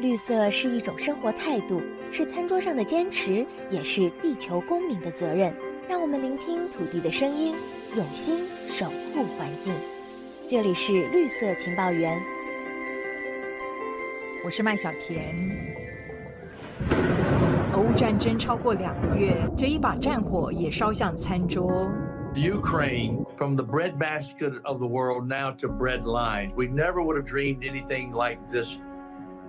绿色是一种生活态度，是餐桌上的坚持，也是地球公民的责任。让我们聆听土地的声音，用心守护环境。这里是绿色情报员，我是麦小甜。俄乌战争超过两个月，这一把战火也烧向餐桌。Ukraine from the bread basket of the world now to bread lines. We never would have dreamed anything like this.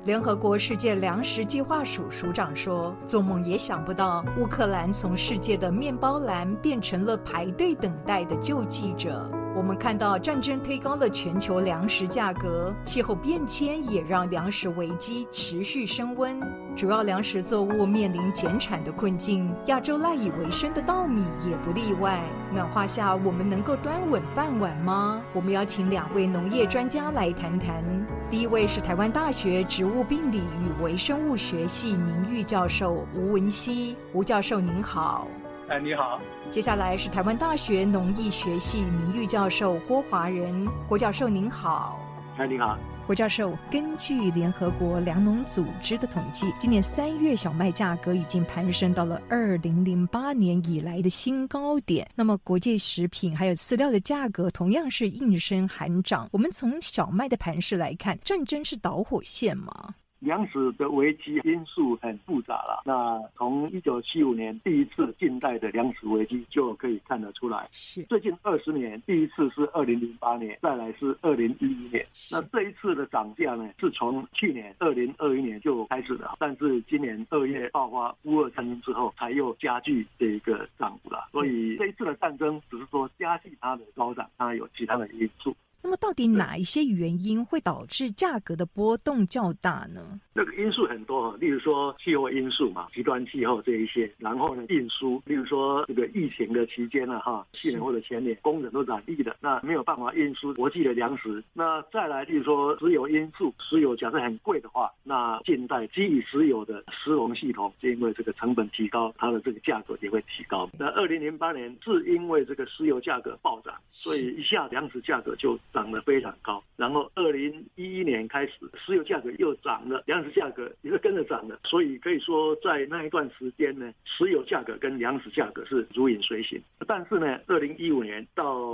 联合国世界粮食计划署署长说：“做梦也想不到，乌克兰从世界的面包篮变成了排队等待的救济者。”我们看到战争推高了全球粮食价格，气候变迁也让粮食危机持续升温，主要粮食作物面临减产的困境，亚洲赖以为生的稻米也不例外。暖化下，我们能够端稳饭碗吗？我们邀请两位农业专家来谈谈。第一位是台湾大学植物病理与微生物学系名誉教授吴文熙，吴教授您好。哎，你好。接下来是台湾大学农艺学系名誉教授郭华仁，郭教授您好。哎，你好，胡教授。根据联合国粮农组织的统计，今年三月小麦价格已经攀升到了二零零八年以来的新高点。那么，国际食品还有饲料的价格同样是应声寒涨。我们从小麦的盘势来看，战争是导火线吗？粮食的危机因素很复杂了。那从一九七五年第一次近代的粮食危机就可以看得出来。是最近二十年第一次是二零零八年，再来是二零一一年。那这一次的涨价呢，是从去年二零二一年就开始了，但是今年二月爆发乌俄战争之后，才又加剧这一个涨幅了。所以这一次的战争只是说加剧它的高涨，当然有其他的因素。那么，到底哪一些原因会导致价格的波动较大呢？这个因素很多，例如说气候因素嘛，极端气候这一些，然后呢，运输，例如说这个疫情的期间呢，哈，去年或者前年工人都染疫的，那没有办法运输国际的粮食。那再来，例如说石油因素，石油假设很贵的话，那近代基于石油的石龙系统，就因为这个成本提高，它的这个价格也会提高。那二零零八年是因为这个石油价格暴涨，所以一下粮食价格就。涨得非常高，然后二零一一年开始，石油价格又涨了，粮食价格也是跟着涨的，所以可以说在那一段时间呢，石油价格跟粮食价格是如影随形。但是呢，二零一五年到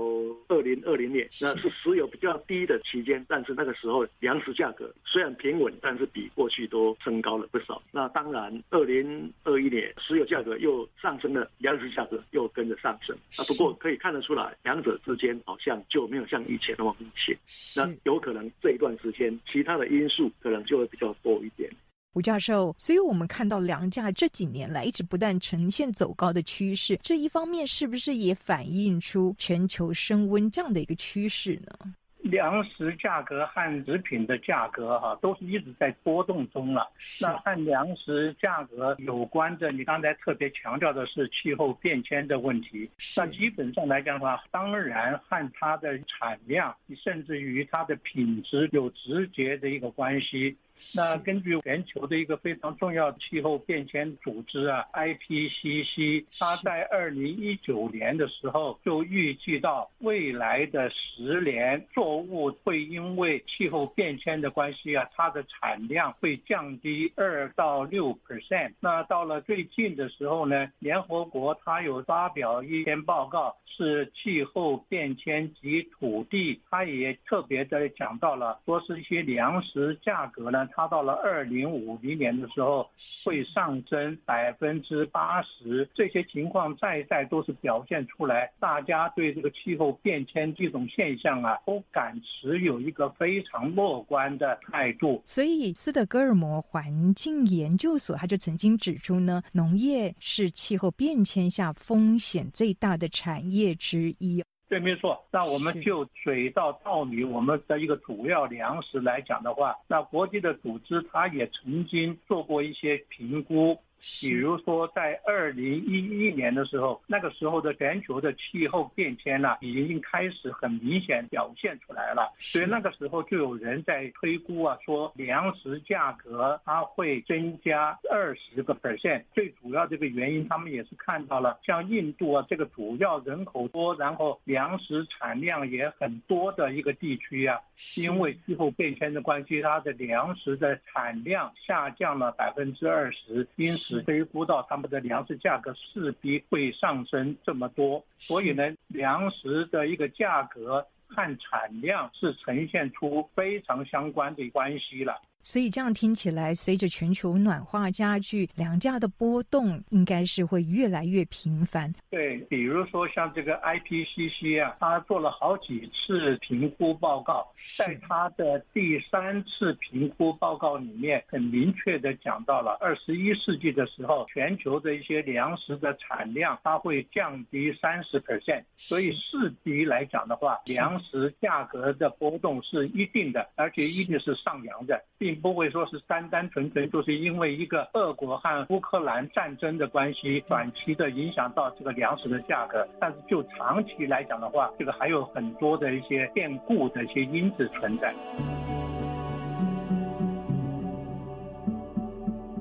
二零二零年，那是石油比较低的期间，但是那个时候粮食价格虽然平稳，但是比过去都升高了不少。那当然，二零二一年石油价格又上升了，粮食价格又跟着上升。啊，不过可以看得出来，两者之间好像就没有像以前那么。密切，那有可能这一段时间其他的因素可能就会比较多一点。吴教授，所以我们看到粮价这几年来一直不断呈现走高的趋势，这一方面是不是也反映出全球升温这样的一个趋势呢？粮食价格和食品的价格，哈，都是一直在波动中了。那和粮食价格有关的，你刚才特别强调的是气候变迁的问题。那基本上来讲的话，当然和它的产量，甚至于它的品质有直接的一个关系。那根据全球的一个非常重要的气候变迁组织啊，IPCC，它在二零一九年的时候就预计到未来的十年作物会因为气候变迁的关系啊，它的产量会降低二到六 percent。那到了最近的时候呢，联合国它有发表一篇报告，是气候变迁及土地，它也特别的讲到了，说是一些粮食价格呢。它到了二零五零年的时候会上升百分之八十，这些情况再再都是表现出来，大家对这个气候变迁这种现象啊，都敢持有一个非常乐观的态度。所以，斯德哥尔摩环境研究所他就曾经指出呢，农业是气候变迁下风险最大的产业之一。对，没错。那我们就水稻、稻米，我们的一个主要粮食来讲的话，那国际的组织它也曾经做过一些评估。比如说在二零一一年的时候，那个时候的全球的气候变迁呢，已经开始很明显表现出来了。所以那个时候就有人在推估啊，说粮食价格它会增加二十个 percent。最主要这个原因，他们也是看到了，像印度啊这个主要人口多，然后粮食产量也很多的一个地区啊，因为气候变迁的关系，它的粮食的产量下降了百分之二十，因此推估到他们的粮食价格势必会上升这么多。所以呢，粮食的一个价格和产量是呈现出非常相关的关系了。所以这样听起来，随着全球暖化加剧，粮价的波动应该是会越来越频繁。对，比如说像这个 IPCC 啊，它做了好几次评估报告，在它的第三次评估报告里面，很明确的讲到了，二十一世纪的时候，全球的一些粮食的产量它会降低三十 percent，所以势必来讲的话，粮食价格的波动是一定的，而且一定是上扬的，并。不会说是单单纯纯就是因为一个俄国和乌克兰战争的关系，短期的影响到这个粮食的价格，但是就长期来讲的话，这个还有很多的一些变故的一些因子存在。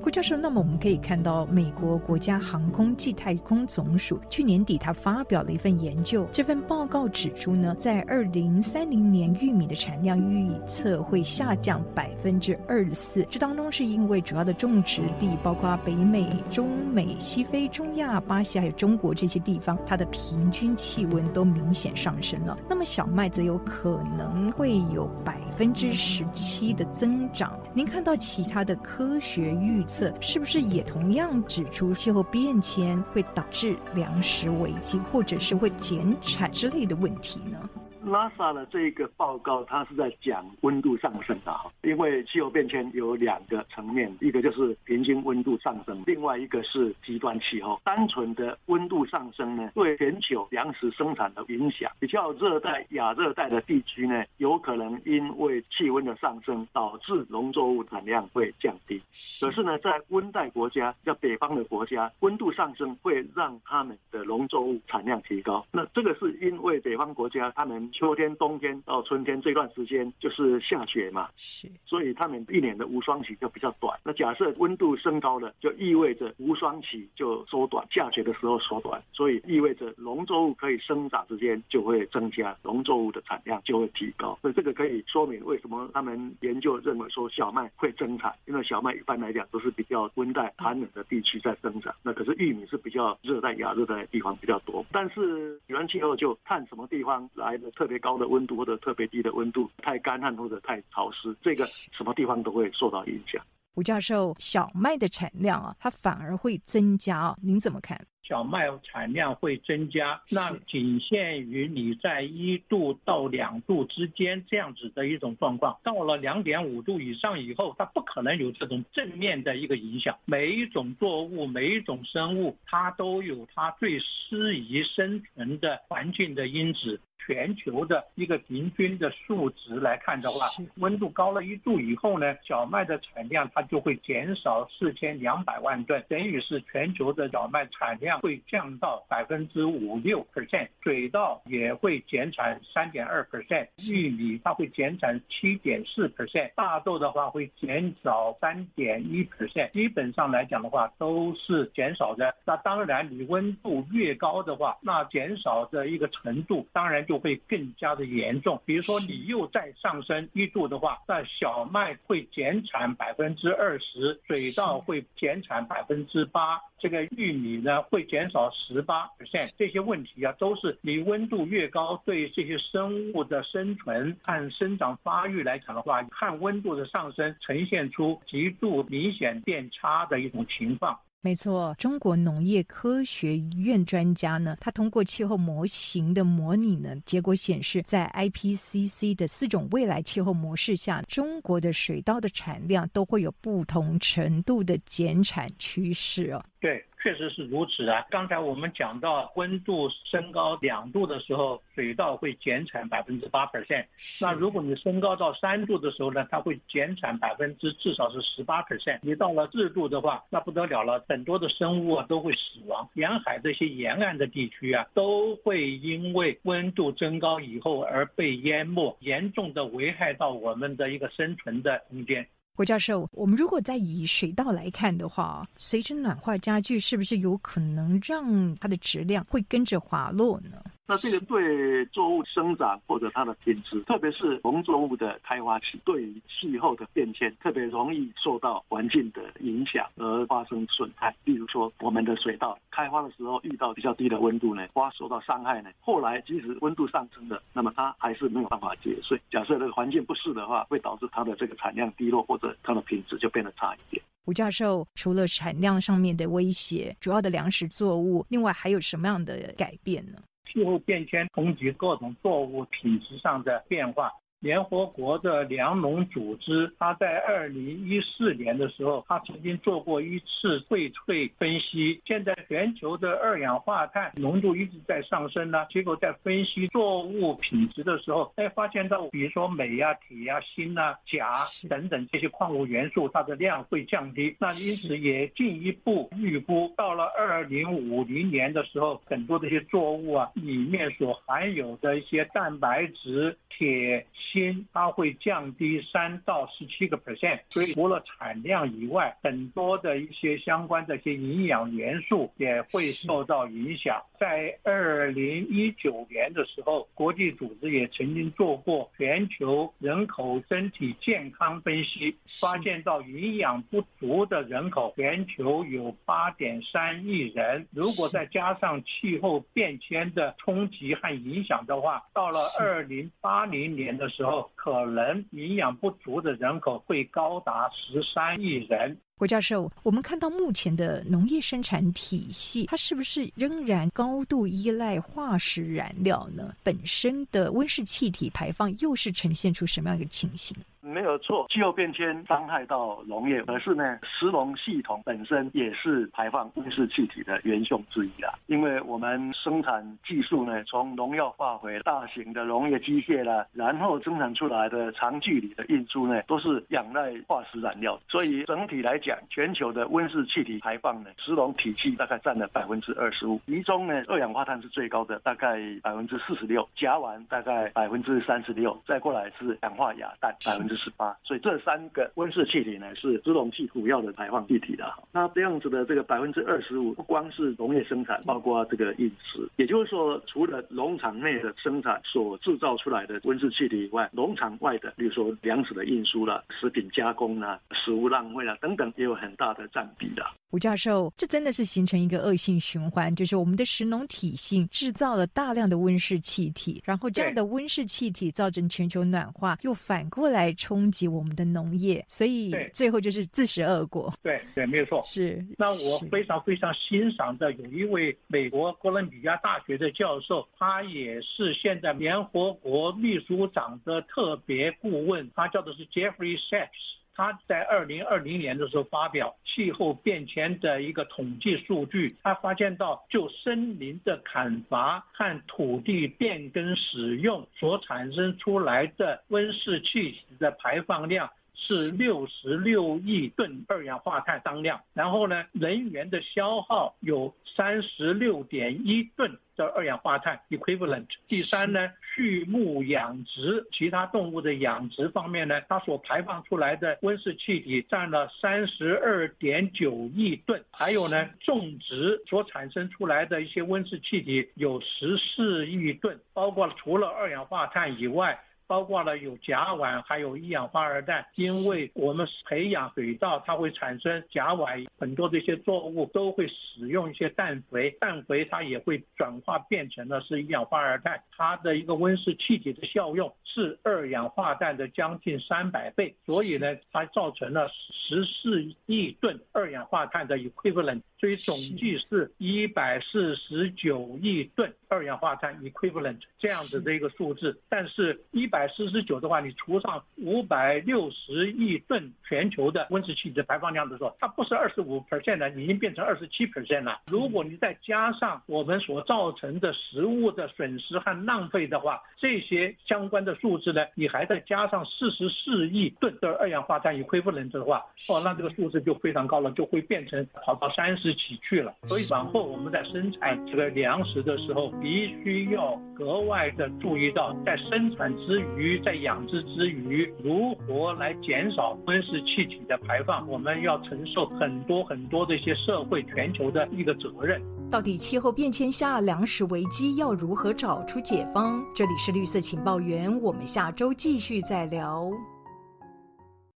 郭教授，那么我们可以看到，美国国家航空暨太空总署去年底，他发表了一份研究。这份报告指出呢，在二零三零年，玉米的产量预测会下降百分之二十四。这当中是因为主要的种植地包括北美、中美、西非、中亚、巴西还有中国这些地方，它的平均气温都明显上升了。那么小麦则有可能会有百分之十七的增长。您看到其他的科学预测？是不是也同样指出气候变迁会导致粮食危机，或者是会减产之类的问题呢？？NASA 的这个报告，它是在讲温度上升的哈，因为气候变迁有两个层面，一个就是平均温度上升，另外一个是极端气候。单纯的温度上升呢，对全球粮食生产的影响，比较热带、亚热带的地区呢，有可能因为气温的上升，导致农作物产量会降低。可是呢，在温带国家，叫北方的国家，温度上升会让他们的农作物产量提高。那这个是因为北方国家他们。秋天、冬天到春天这段时间就是下雪嘛，是，所以他们一年的无霜期就比较短。那假设温度升高了，就意味着无霜期就缩短，下雪的时候缩短，所以意味着农作物可以生长时间就会增加，农作物的产量就会提高。所以这个可以说明为什么他们研究认为说小麦会增产，因为小麦一般来讲都是比较温带寒冷的地区在生长，那可是玉米是比较热带亚热带的地方比较多。但是元气候就看什么地方来的特。特别高的温度或者特别低的温度，太干旱或者太潮湿，这个什么地方都会受到影响。吴教授，小麦的产量啊，它反而会增加啊，您怎么看？小麦产量会增加，那仅限于你在一度到两度之间这样子的一种状况，到了两点五度以上以后，它不可能有这种正面的一个影响。每一种作物，每一种生物，它都有它最适宜生存的环境的因子。全球的一个平均的数值来看的话，温度高了一度以后呢，小麦的产量它就会减少四千两百万吨，等于是全球的小麦产量会降到百分之五六 percent，水稻也会减产三点二 percent，玉米它会减产七点四 percent，大豆的话会减少三点一 percent，基本上来讲的话都是减少的。那当然，你温度越高的话，那减少的一个程度当然就。会更加的严重。比如说，你又再上升一度的话，那小麦会减产百分之二十，水稻会减产百分之八，这个玉米呢会减少十八 percent。这些问题啊，都是你温度越高，对这些生物的生存和生长发育来讲的话，看温度的上升，呈现出极度明显变差的一种情况。没错，中国农业科学院专家呢，他通过气候模型的模拟呢，结果显示，在 IPCC 的四种未来气候模式下，中国的水稻的产量都会有不同程度的减产趋势哦。对。确实是如此啊。刚才我们讲到温度升高两度的时候，水稻会减产百分之八 percent。那如果你升高到三度的时候呢，它会减产百分之至少是十八 percent。你到了四度的话，那不得了了，很多的生物啊都会死亡。沿海这些沿岸的地区啊，都会因为温度增高以后而被淹没，严重的危害到我们的一个生存的空间。郭教授，我们如果再以水稻来看的话，随着暖化加剧，是不是有可能让它的质量会跟着滑落呢？那这个对作物生长或者它的品质，特别是农作物的开花期，对于气候的变迁，特别容易受到环境的影响而发生损害。例如说，我们的水稻开花的时候遇到比较低的温度呢，花受到伤害呢。后来即使温度上升了，那么它还是没有办法结穗。假设这个环境不适的话，会导致它的这个产量低落，或者它的品质就变得差一点。吴教授，除了产量上面的威胁，主要的粮食作物，另外还有什么样的改变呢？气候变迁冲击各种作物品质上的变化。联合国的粮农组织，它在二零一四年的时候，它曾经做过一次荟萃分析。现在全球的二氧化碳浓度一直在上升呢，结果在分析作物品质的时候，哎，发现到比如说镁呀、铁呀、锌啊、钾等等这些矿物元素，它的量会降低。那因此也进一步预估，到了二零五零年的时候，很多这些作物啊里面所含有的一些蛋白质、铁。锌它会降低三到十七个 percent，所以除了产量以外，很多的一些相关的一些营养元素也会受到影响。在二零一九年的时候，国际组织也曾经做过全球人口身体健康分析，发现到营养不足的人口，全球有八点三亿人。如果再加上气候变迁的冲击和影响的话，到了二零八零年的时候，可能营养不足的人口会高达十三亿人。郭教授，我们看到目前的农业生产体系，它是不是仍然高度依赖化石燃料呢？本身的温室气体排放又是呈现出什么样一个情形？没有错，气候变迁伤害到农业，可是呢，石农系统本身也是排放温室气体的元凶之一啦。因为我们生产技术呢，从农药化肥、大型的农业机械啦，然后生产出来的长距离的运输呢，都是仰赖化石燃料，所以整体来讲，全球的温室气体排放呢，石农体系大概占了百分之二十五，其中呢，二氧化碳是最高的，大概百分之四十六，甲烷大概百分之三十六，再过来是氧化亚氮百分之。八，所以这三个温室气体呢是制动器主要的排放气体的。那这样子的这个百分之二十五，不光是农业生产，包括这个饮食，也就是说，除了农场内的生产所制造出来的温室气体以外，农场外的，比如说粮食的运输啦、食品加工啦、食物浪费啦等等，也有很大的占比的。吴教授，这真的是形成一个恶性循环，就是我们的食农体系制造了大量的温室气体，然后这样的温室气体造成全球暖化，又反过来冲击我们的农业，所以最后就是自食恶果。对对，没有错。是。那我非常非常欣赏的有一位美国哥伦比亚大学的教授，他也是现在联合国秘书长的特别顾问，他叫的是 Jeffrey Sachs。他在二零二零年的时候发表气候变迁的一个统计数据，他发现到就森林的砍伐和土地变更使用所产生出来的温室气体的排放量是六十六亿吨二氧化碳当量，然后呢，能源的消耗有三十六点一吨。的二氧化碳 equivalent。第三呢，畜牧养殖，其他动物的养殖方面呢，它所排放出来的温室气体占了三十二点九亿吨。还有呢，种植所产生出来的一些温室气体有十四亿吨，包括除了二氧化碳以外。包括了有甲烷，还有一氧化二氮。因为我们培养水稻，它会产生甲烷，很多这些作物都会使用一些氮肥，氮肥它也会转化变成了是一氧化二氮，它的一个温室气体的效用是二氧化氮的将近三百倍，所以呢，它造成了十四亿吨二氧化碳的 equivalent。所以总计是一百四十九亿吨二氧化碳 equivalent 这样子的一个数字。但是，一百四十九的话，你除上五百六十亿吨全球的温室气体排放量的时候，它不是二十五 percent 了，已经变成二十七 percent 了。如果你再加上我们所造成的食物的损失和浪费的话，这些相关的数字呢，你还再加上四十四亿吨的二氧化碳 equivalent 的话，哦，那这个数字就非常高了，就会变成跑到三十几去了。所以往后我们在生产这个粮食的时候，必须要格外的注意到，在生产之余，在养殖之余，如何来减少温室气体的排放，我们要承受很多很多的一些社会全球的一个责任。到底气候变迁下粮食危机要如何找出解方？这里是绿色情报员，我们下周继续再聊。